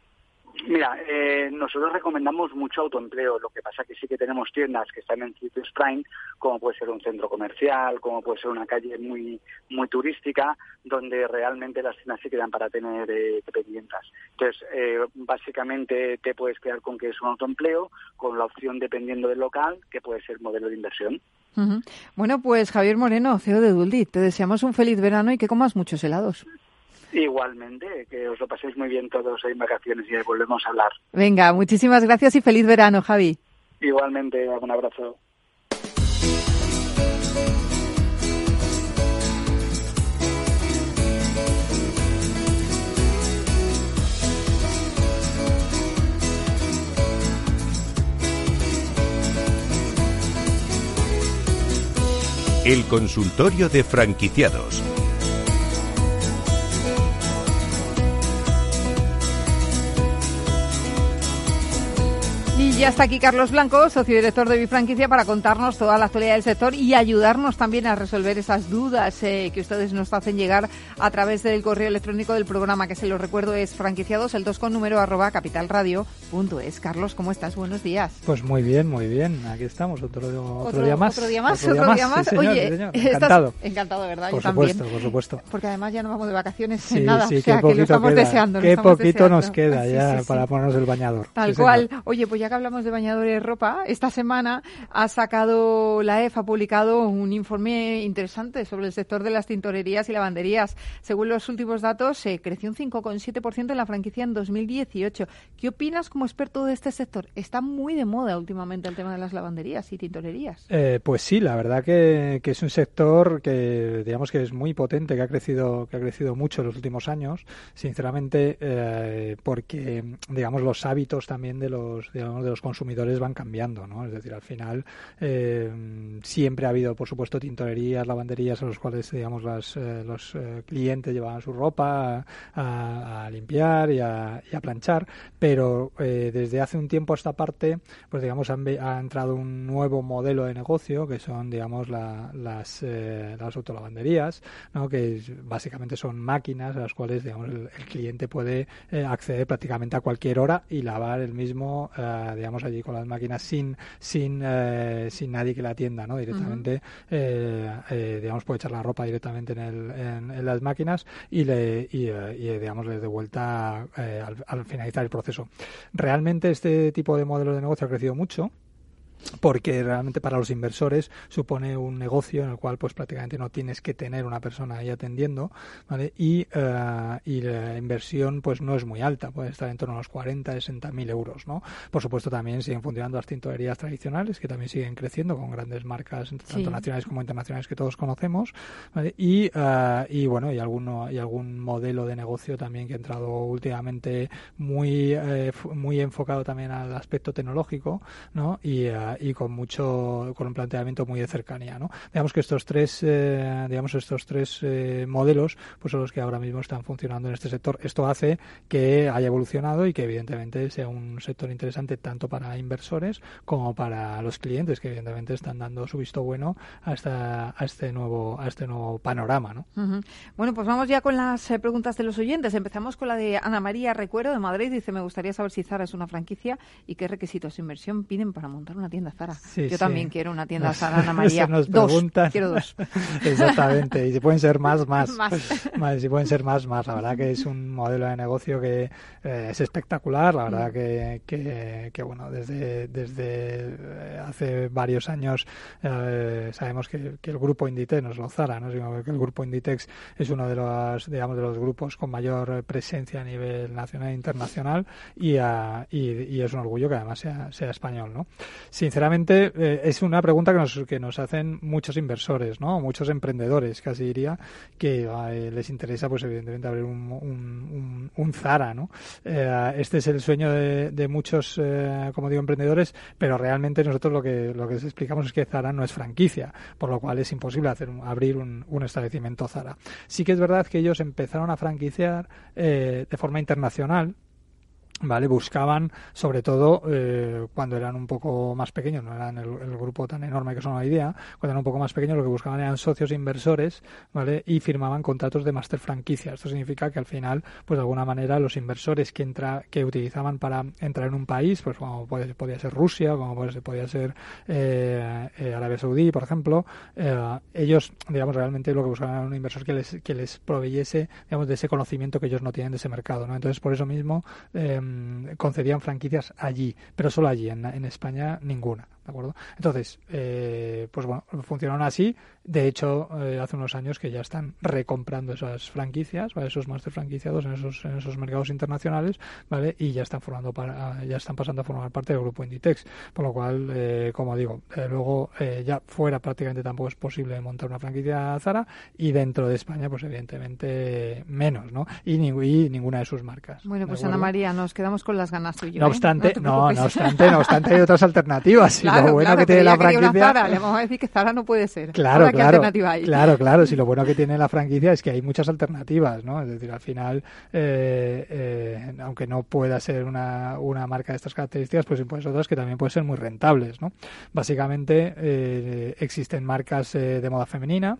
Mira, eh, nosotros recomendamos mucho autoempleo. Lo que pasa que sí que tenemos tiendas que están en sitios prime, como puede ser un centro comercial, como puede ser una calle muy muy turística, donde realmente las tiendas se quedan para tener eh, dependientas. Entonces, eh, básicamente te puedes quedar con que es un autoempleo, con la opción dependiendo del local, que puede ser modelo de inversión. Bueno, pues Javier Moreno, CEO de Duldi, te deseamos un feliz verano y que comas muchos helados. Igualmente, que os lo paséis muy bien todos en vacaciones y volvemos a hablar. Venga, muchísimas gracias y feliz verano, Javi. Igualmente, un abrazo. El consultorio de franquiciados ya está aquí Carlos Blanco, socio director de Bifranquicia, para contarnos toda la actualidad del sector y ayudarnos también a resolver esas dudas eh, que ustedes nos hacen llegar a través del correo electrónico del programa, que se lo recuerdo es franquiciados, el 2 con número arroba capitalradio.es. Carlos, ¿cómo estás? Buenos días. Pues muy bien, muy bien. Aquí estamos, otro, otro, día más. Otro día más, otro, día más. Oye, encantado. encantado, ¿verdad? Por Yo supuesto, también. por supuesto. Porque además ya no vamos de vacaciones sí, en nada, sí, o sea que lo estamos queda. deseando. Qué poquito nos queda ya para ponernos el bañador. Tal cual. Oye, pues ya que hablamos de bañadores de ropa, esta semana ha sacado la EF, ha publicado un informe interesante sobre el sector de las tintorerías y lavanderías. Según los últimos datos, se creció un 5,7% en la franquicia en 2018. ¿Qué opinas como experto de este sector? Está muy de moda últimamente el tema de las lavanderías y tintorerías. Eh, pues sí, la verdad que, es un sector que digamos que es muy potente, que ha crecido, que ha crecido mucho en los últimos años, sinceramente, eh, porque digamos los hábitos también de los, digamos, de los consumidores van cambiando, ¿no? Es decir, al final eh, siempre ha habido, por supuesto, tintorerías, lavanderías a los cuales, digamos, las, eh, los eh, clientes llevaban su ropa a, limpiar y a, planchar, pero desde hace un tiempo a esta parte, pues digamos, ha entrado un nuevo modelo de negocio que son, digamos, las, las autolavanderías, ¿no? Que básicamente son máquinas a las cuales, digamos, el, cliente puede acceder prácticamente a cualquier hora y lavar el mismo, allí con las máquinas sin, sin, sin nadie que la atienda, ¿no? Directamente, digamos, puede echar la ropa directamente en, el, en, las máquinas y, le, y, y digamos, le de vuelta al, al finalizar el proceso. Realmente este tipo de modelo de negocio ha crecido mucho porque realmente para los inversores supone un negocio en el cual pues prácticamente no tienes que tener una persona ahí atendiendo ¿vale? y, eh, y la inversión pues no es muy alta puede estar en torno a los 40 60 mil euros ¿no? por supuesto también siguen funcionando las tintorerías tradicionales que también siguen creciendo con grandes marcas tanto nacionales como internacionales que todos conocemos y, uh, y bueno y alguno y algún modelo de negocio también que ha entrado últimamente muy eh, muy enfocado también al aspecto tecnológico ¿no? y y con mucho con un planteamiento muy de cercanía no digamos que estos tres eh, digamos estos tres eh, modelos pues son los que ahora mismo están funcionando en este sector. Esto hace que haya evolucionado y que evidentemente sea un sector interesante tanto para inversores como para los clientes que evidentemente están dando su visto bueno a esta a este nuevo a este nuevo panorama no bueno pues vamos ya con las eh, preguntas de los oyentes. Empezamos con la de Ana María Recuero de Madrid. Dice me gustaría saber si Zara es una franquicia y qué requisitos de inversión piden para montar una tienda Zara. Yo también quiero una tienda <laughs> Zara, Ana María. nos dos. Quiero dos. <laughs> Exactamente. Y si pueden ser más, más. <laughs> más. Si pueden ser más, más. La verdad que es un modelo de negocio que eh, es espectacular. La verdad que, que, bueno, desde, desde eh, hace varios años eh, sabemos que, el grupo Inditex, no es lo Zara, ¿no? sino que el grupo Inditex es uno de los, digamos, de los grupos con mayor presencia a nivel nacional e internacional y, y, es un orgullo que además sea, sea español. ¿no? Sinceramente, eh, es una pregunta que nos, que nos hacen muchos inversores, ¿no? Muchos emprendedores, casi diría, que eh, les interesa, pues evidentemente, abrir un, un, Zara, ¿no? Eh, este es el sueño de, de muchos, como digo, emprendedores, pero realmente nosotros lo que, lo que les explicamos es que Zara no es franquicia, por lo cual es imposible hacer abrir un establecimiento Zara. Sí que es verdad que ellos empezaron a franquiciar de forma internacional, ¿vale? Buscaban, sobre todo eh, cuando eran un poco más pequeños, no eran el, grupo tan enorme que son hoy día, cuando eran un poco más pequeños lo que buscaban eran socios inversores, ¿vale? Y firmaban contratos de master franquicia. Esto significa que al final, pues de alguna manera los inversores que entra, que utilizaban para entrar en un país, pues como podía ser Rusia, como podía ser eh, eh, Arabia Saudí, por ejemplo, ellos, digamos, realmente lo que buscaban era un inversor que les, que les proveyese, digamos, de ese conocimiento que ellos no tienen de ese mercado, ¿no? Entonces, por eso mismo, Em, concedían franquicias allí, pero solo allí, en, en España ninguna. ¿De acuerdo? Entonces, eh, pues bueno, funcionaron así. De hecho, eh, hace unos años que ya están recomprando esas franquicias, esos máster franquiciados en esos, en esos mercados internacionales, ¿vale? Y ya están formando para, ya están pasando a formar parte del grupo Inditex. Por lo cual, eh, como digo, luego ya fuera prácticamente tampoco es posible montar una franquicia Zara y dentro de España, pues evidentemente menos, ¿no? Y, ninguna de sus marcas. Bueno, pues Ana María, nos quedamos con las ganas tú No obstante, no, no, obstante, no obstante hay otras <laughs> alternativas lo bueno que tiene la franquicia. le vamos a decir que Zara no puede ser. Claro, claro. Claro, claro. Si lo bueno que <laughs> tiene la franquicia es que hay muchas alternativas, ¿no? Es decir, al final, eh, eh, aunque no pueda ser una, una marca de estas características, pues pues otras que también pueden ser muy rentables, ¿no? Básicamente, eh, existen marcas de moda femenina,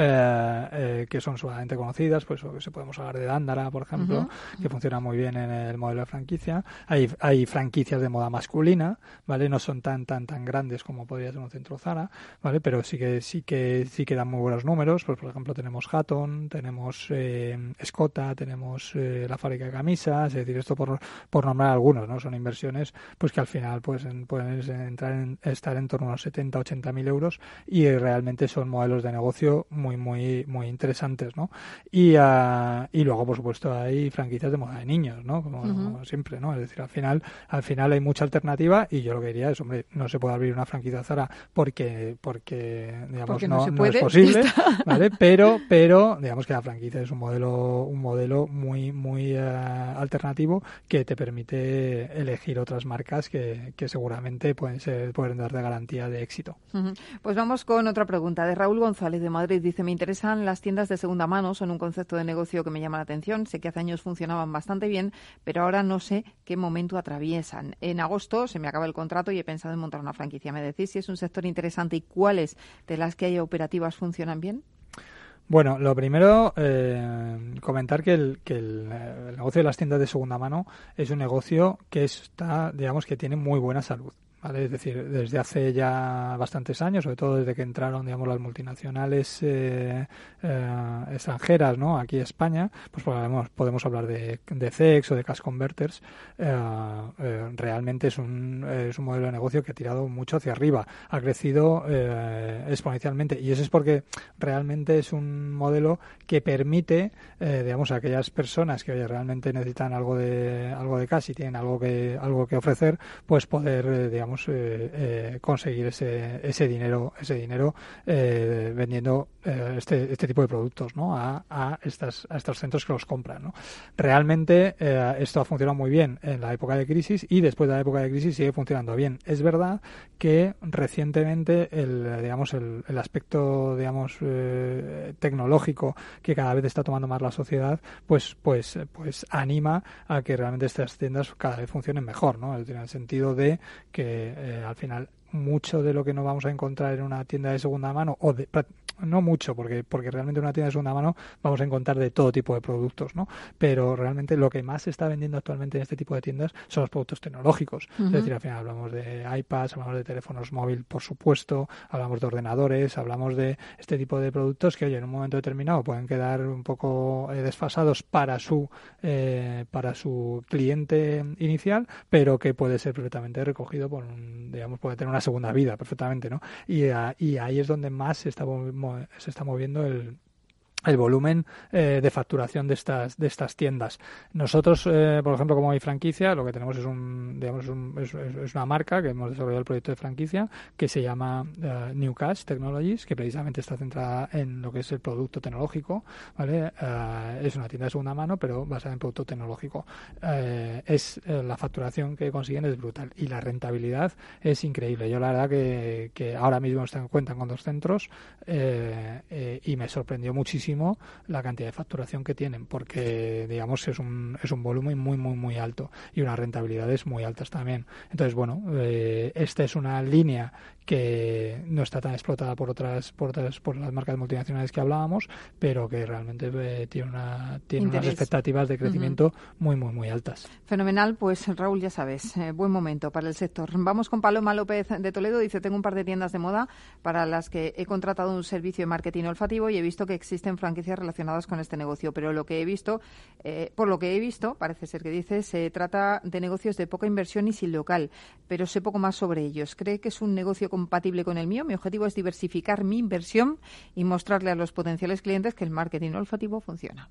eh, eh, que son sumamente conocidas, pues se podemos hablar de Dándara, por ejemplo, que funciona muy bien en el modelo de franquicia. Hay, hay franquicias de moda masculina, ¿vale? No son tan tan tan grandes como podría ser un centro Zara, ¿vale? Pero sí que sí que sí que dan muy buenos números, pues por ejemplo tenemos Hatton, tenemos eh, Escota, tenemos eh, la fábrica de camisas, es decir, esto por, por nombrar algunos, ¿no? Son inversiones pues que al final pues pueden entrar en, estar en torno a los 70, 80 mil euros y realmente son modelos de negocio muy muy, muy, muy interesantes, ¿no? Y, ah, y luego, por supuesto, hay franquicias de moda de niños, ¿no? Como, siempre, ¿no? Es decir, al final, al final hay mucha alternativa y yo lo que diría es, hombre, no se puede abrir una franquicia Zara porque, porque digamos, no, es posible, <laughs> ¿vale? Pero, pero, digamos que la franquicia es un modelo, un modelo muy, muy eh, alternativo que te permite elegir otras marcas que, que seguramente pueden ser, pueden dar de garantía de éxito. Pues vamos con otra pregunta de Raúl González de Madrid. Dice, me interesan las tiendas de segunda mano, son un concepto de negocio que me llama la atención. Sé que hace años funcionaban bastante bien, pero ahora no sé qué momento atraviesan. En agosto se me acaba el contrato y he pensado en montar una franquicia. ¿Me decís si es un sector interesante y cuáles de las que hay operativas funcionan bien? Bueno, lo primero, eh, comentar que, el, que el, el, negocio de las tiendas de segunda mano es un negocio que está, digamos, que tiene muy buena salud. ¿Vale? Es decir, desde hace ya bastantes años, sobre todo desde que entraron, digamos, las multinacionales eh, eh, extranjeras, ¿no? Aquí en España, pues podemos, podemos hablar de, de CEX o de Cash Converters. Eh, realmente es un, es un modelo de negocio que ha tirado mucho hacia arriba, ha crecido exponencialmente y eso es porque realmente es un modelo que permite, digamos, a aquellas personas que realmente necesitan algo de algo de cash y tienen algo que algo que ofrecer, pues poder, digamos eh, eh, conseguir ese, ese dinero ese dinero eh, vendiendo este, este tipo de productos ¿no? a, a, estas, a estos centros que los compran. ¿no? Realmente esto ha funcionado muy bien en la época de crisis y después de la época de crisis sigue funcionando bien. Es verdad que recientemente el, digamos, el, el aspecto digamos, tecnológico que cada vez está tomando más la sociedad pues, pues, pues anima a que realmente estas tiendas cada vez funcionen mejor, ¿no? en el sentido de que eh, al final mucho de lo que no vamos a encontrar en una tienda de segunda mano o de, no mucho, porque, porque realmente en una tienda de segunda mano vamos a encontrar de todo tipo de productos, ¿no? Pero realmente lo que más se está vendiendo actualmente en este tipo de tiendas son los productos tecnológicos. Es decir, al final hablamos de iPads, hablamos de teléfonos móviles, por supuesto, hablamos de ordenadores, hablamos de este tipo de productos que, oye, en un momento determinado pueden quedar un poco eh, desfasados para su, eh, para su cliente inicial, pero que puede ser perfectamente recogido por un, digamos, puede tener una segunda vida perfectamente, ¿no? Y, y ahí es donde más se está se está moviendo el, el volumen eh, de facturación de estas de estas tiendas. Nosotros, eh, por ejemplo, como hay franquicia, lo que tenemos es un digamos es, una marca que hemos desarrollado el proyecto de franquicia que se llama uh, New Cash Technologies, que precisamente está centrada en lo que es el producto tecnológico, ¿vale? es una tienda de segunda mano, pero basada en producto tecnológico. es la facturación que consiguen es brutal y la rentabilidad es increíble. Yo la verdad que, que ahora mismo están cuentan con dos centros y me sorprendió muchísimo la cantidad de facturación que tienen, porque digamos es un, es un volumen muy, muy, muy alto y unas rentabilidades muy altas también. Entonces, bueno, eh, esta es una línea que no está tan explotada por otras, por otras, por las marcas multinacionales que hablábamos, pero que realmente eh, tiene, una, tiene unas expectativas de crecimiento muy, muy, muy altas. Fenomenal, pues Raúl, ya sabes, eh, buen momento para el sector. Vamos con Paloma López de Toledo, dice, tengo un par de tiendas de moda para las que he contratado un servicio de marketing olfativo y he visto que existen franquicias relacionadas con este negocio, pero lo que he visto, eh, por lo que he visto, parece ser que dice, se trata de negocios de poca inversión y sin local, pero sé poco más sobre ellos. ¿Cree que es un negocio compatible con el mío. Mi objetivo es diversificar mi inversión y mostrarle a los potenciales clientes que el marketing olfativo funciona.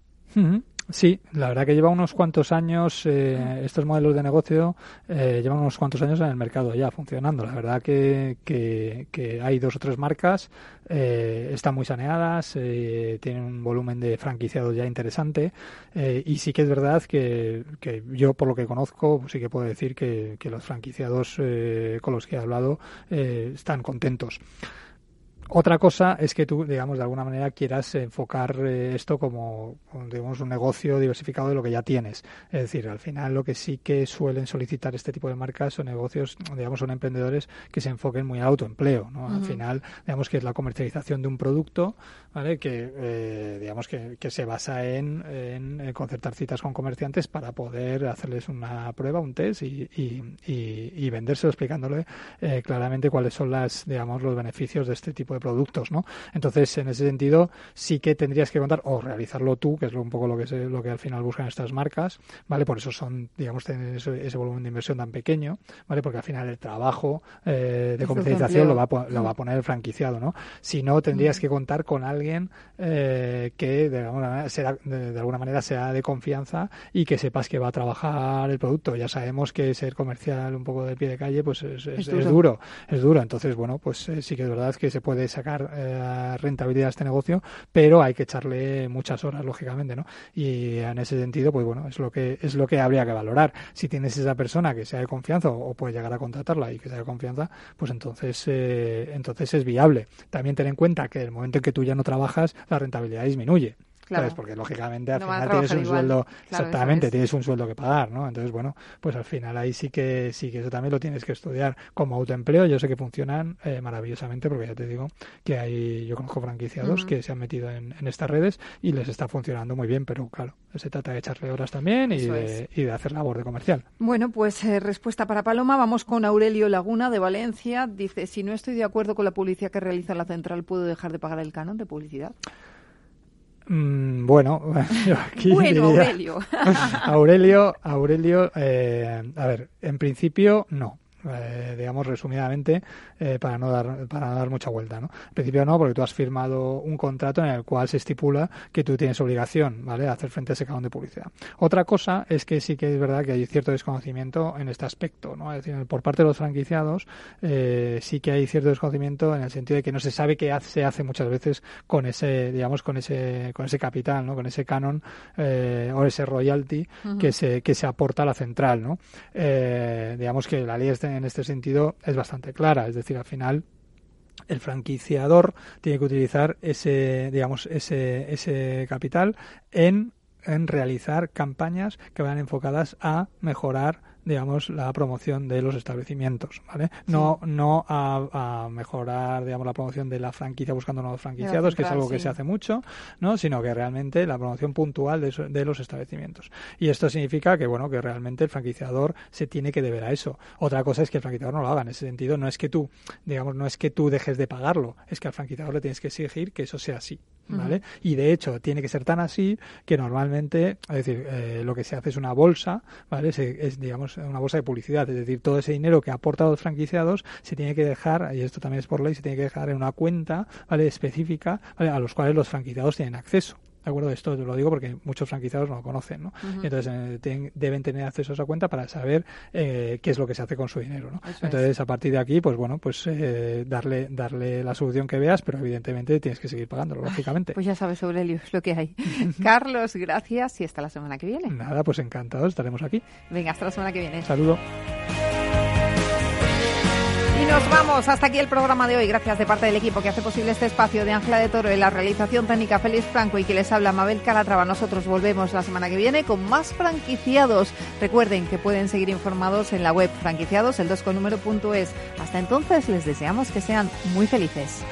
Sí, la verdad que lleva unos cuantos años, eh, estos modelos de negocio eh, llevan unos cuantos años en el mercado ya funcionando. La verdad que, que, hay dos o tres marcas, eh, están muy saneadas, tienen un volumen de franquiciados ya interesante y sí que es verdad que, que, yo, por lo que conozco, sí que puedo decir que, que los franquiciados con los que he hablado están contentos. Otra cosa es que tú, digamos, de alguna manera quieras enfocar eh, esto como, digamos, un negocio diversificado de lo que ya tienes. Es decir, al final lo que sí que suelen solicitar este tipo de marcas son negocios, digamos, son emprendedores que se enfoquen muy al autoempleo, ¿no? Al final, digamos que es la comercialización de un producto, ¿vale? Que, eh, digamos, que, que, se basa en, en, concertar citas con comerciantes para poder hacerles una prueba, un test y, y, y, y vendérselo explicándole eh, claramente cuáles son las, digamos, los beneficios de este tipo de de productos, ¿no? Entonces, en ese sentido, sí que tendrías que contar o realizarlo tú, que es un poco lo que lo que al final buscan estas marcas, ¿vale? Por eso son, digamos, tener ese, volumen de inversión tan pequeño, ¿vale? Porque al final el trabajo eh, de comercialización lo va, a, lo va a poner el franquiciado, ¿no? Si no, tendrías que contar con alguien eh, que de alguna, manera sea, de, alguna manera sea de confianza y que sepas que va a trabajar el producto. Ya sabemos que ser comercial un poco de pie de calle, pues es, duro. es duro. Entonces, bueno, pues eh, sí que es verdad que se puede sacar rentabilidad a este negocio, pero hay que echarle muchas horas, lógicamente, ¿no? Y en ese sentido, pues bueno, es lo que es lo que habría que valorar. Si tienes esa persona que sea de confianza o, puedes llegar a contratarla y que sea de confianza, pues entonces eh, entonces es viable. También ten en cuenta que el momento en que tú ya no trabajas, la rentabilidad disminuye. Claro. Porque lógicamente al final tienes un sueldo, exactamente, tienes un sueldo que pagar, ¿no? Entonces, bueno, pues al final ahí sí que sí que eso también lo tienes que estudiar como autoempleo. Yo sé que funcionan eh, maravillosamente porque ya te digo que hay, yo conozco franquiciados que se han metido en, estas redes y les está funcionando muy bien, pero claro, se trata de echarle horas también y, de, y de, hacer labor de comercial. Bueno, pues eh, respuesta para Paloma. Vamos con Aurelio Laguna de Valencia. Dice, si no estoy de acuerdo con la publicidad que realiza la central, ¿puedo dejar de pagar el canon de publicidad? Mm, bueno, <laughs> aquí bueno, Aurelio. <laughs> Aurelio, Aurelio, eh, a ver, en principio no. Eh, digamos resumidamente, eh, para no dar para dar mucha vuelta. ¿no? En principio no, porque tú has firmado un contrato en el cual se estipula que tú tienes obligación ¿vale? de hacer frente a ese canon de publicidad. Otra cosa es que sí que es verdad que hay cierto desconocimiento en este aspecto. ¿no? Es decir, por parte de los franquiciados eh, sí que hay cierto desconocimiento en el sentido de que no se sabe qué se hace muchas veces con ese, digamos, con ese, con ese capital, ¿no? con ese canon o ese royalty que, se, que se aporta a la central. ¿no? digamos que la ley está en este sentido es bastante clara, es decir, al final el franquiciador tiene que utilizar ese, digamos, ese, ese capital en, en realizar campañas que van enfocadas a mejorar digamos, la promoción de los establecimientos, ¿vale? No, no a, mejorar, digamos, la promoción de la franquicia buscando nuevos franquiciados, que es algo que se hace mucho, ¿no? Sino que realmente la promoción puntual de, de, los establecimientos. Y esto significa que, bueno, que realmente el franquiciador se tiene que deber a eso. Otra cosa es que el franquiciador no lo haga. En ese sentido, no es que tú, digamos, no es que tú dejes de pagarlo, es que al franquiciador le tienes que exigir que eso sea así, ¿vale? Y de hecho, tiene que ser tan así que normalmente, es decir, eh, lo que se hace es una bolsa, ¿vale? es, digamos, una bolsa de publicidad, es decir, todo ese dinero que ha aportado los franquiciados se tiene que dejar, y esto también es por ley, se tiene que dejar en una cuenta ¿vale? específica a los cuales los franquiciados tienen acceso. ¿De acuerdo? Esto lo digo porque muchos franquiciados no lo conocen, ¿no? Entonces eh, deben tener acceso a esa cuenta para saber eh, qué es lo que se hace con su dinero, ¿no? Entonces, a partir de aquí, pues bueno, pues eh, darle, darle la solución que veas, pero evidentemente tienes que seguir pagándolo, lógicamente. Pues ya sabes, Aurelio, es lo que hay. Carlos, gracias y hasta la semana que viene. Nada, pues encantados, estaremos aquí. Venga, hasta la semana que viene. Saludo. Y nos vamos. Hasta aquí el programa de hoy. Gracias de parte del equipo que hace posible este espacio de Ángela de Toro en la realización técnica Félix Franco y que les habla Mabel Calatrava. Nosotros volvemos la semana que viene con más franquiciados. Recuerden que pueden seguir informados en la web franquiciados, el 2 con. Hasta entonces les deseamos que sean muy felices.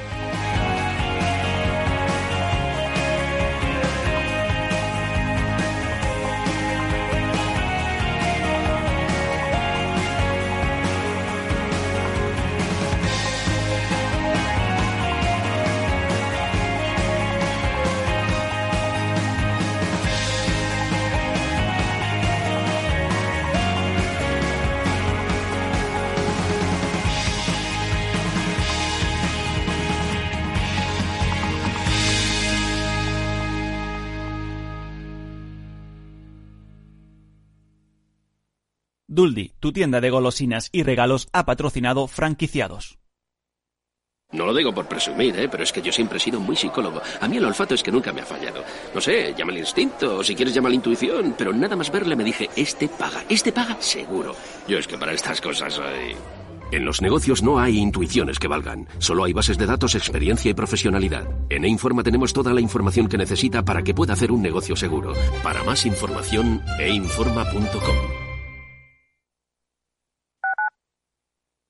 Duldi, tu tienda de golosinas y regalos, ha patrocinado franquiciados. No lo digo por presumir, ¿eh? pero es que yo siempre he sido muy psicólogo. A mí el olfato es que nunca me ha fallado. No sé, llama el instinto, o si quieres llama la intuición, pero nada más verle me dije, este paga, este paga seguro. Yo es que para estas cosas soy... En los negocios no hay intuiciones que valgan, solo hay bases de datos, experiencia y profesionalidad. En E-Informa tenemos toda la información que necesita para que pueda hacer un negocio seguro. Para más información, einforma.com.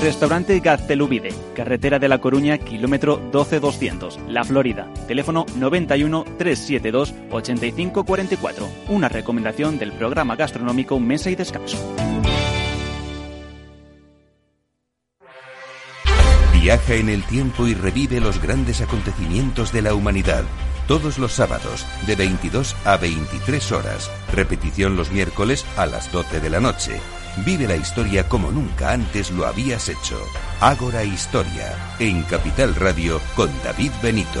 Restaurante Gaztelubide, carretera de La Coruña, kilómetro 12200, La Florida. Teléfono 91 372 8544. Una recomendación del programa gastronómico Mesa y Descanso. Viaja en el tiempo y revive los grandes acontecimientos de la humanidad. Todos los sábados, de 22 a 23 horas. Repetición los miércoles a las 12 de la noche. Vive la historia como nunca antes lo habías hecho. Ágora Historia, en Capital Radio con David Benito.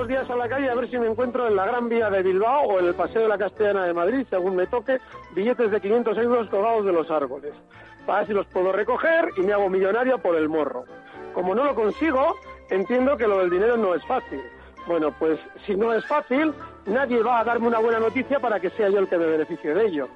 Los días a la calle a ver si me encuentro en la Gran Vía de Bilbao o en el Paseo de la Castellana de Madrid, según me toque, billetes de 500 euros colgados de los árboles. Para ver si los puedo recoger y me hago millonario por el morro. Como no lo consigo, entiendo que lo del dinero no es fácil. Bueno, pues si no es fácil, nadie va a darme una buena noticia para que sea yo el que me beneficie de ello.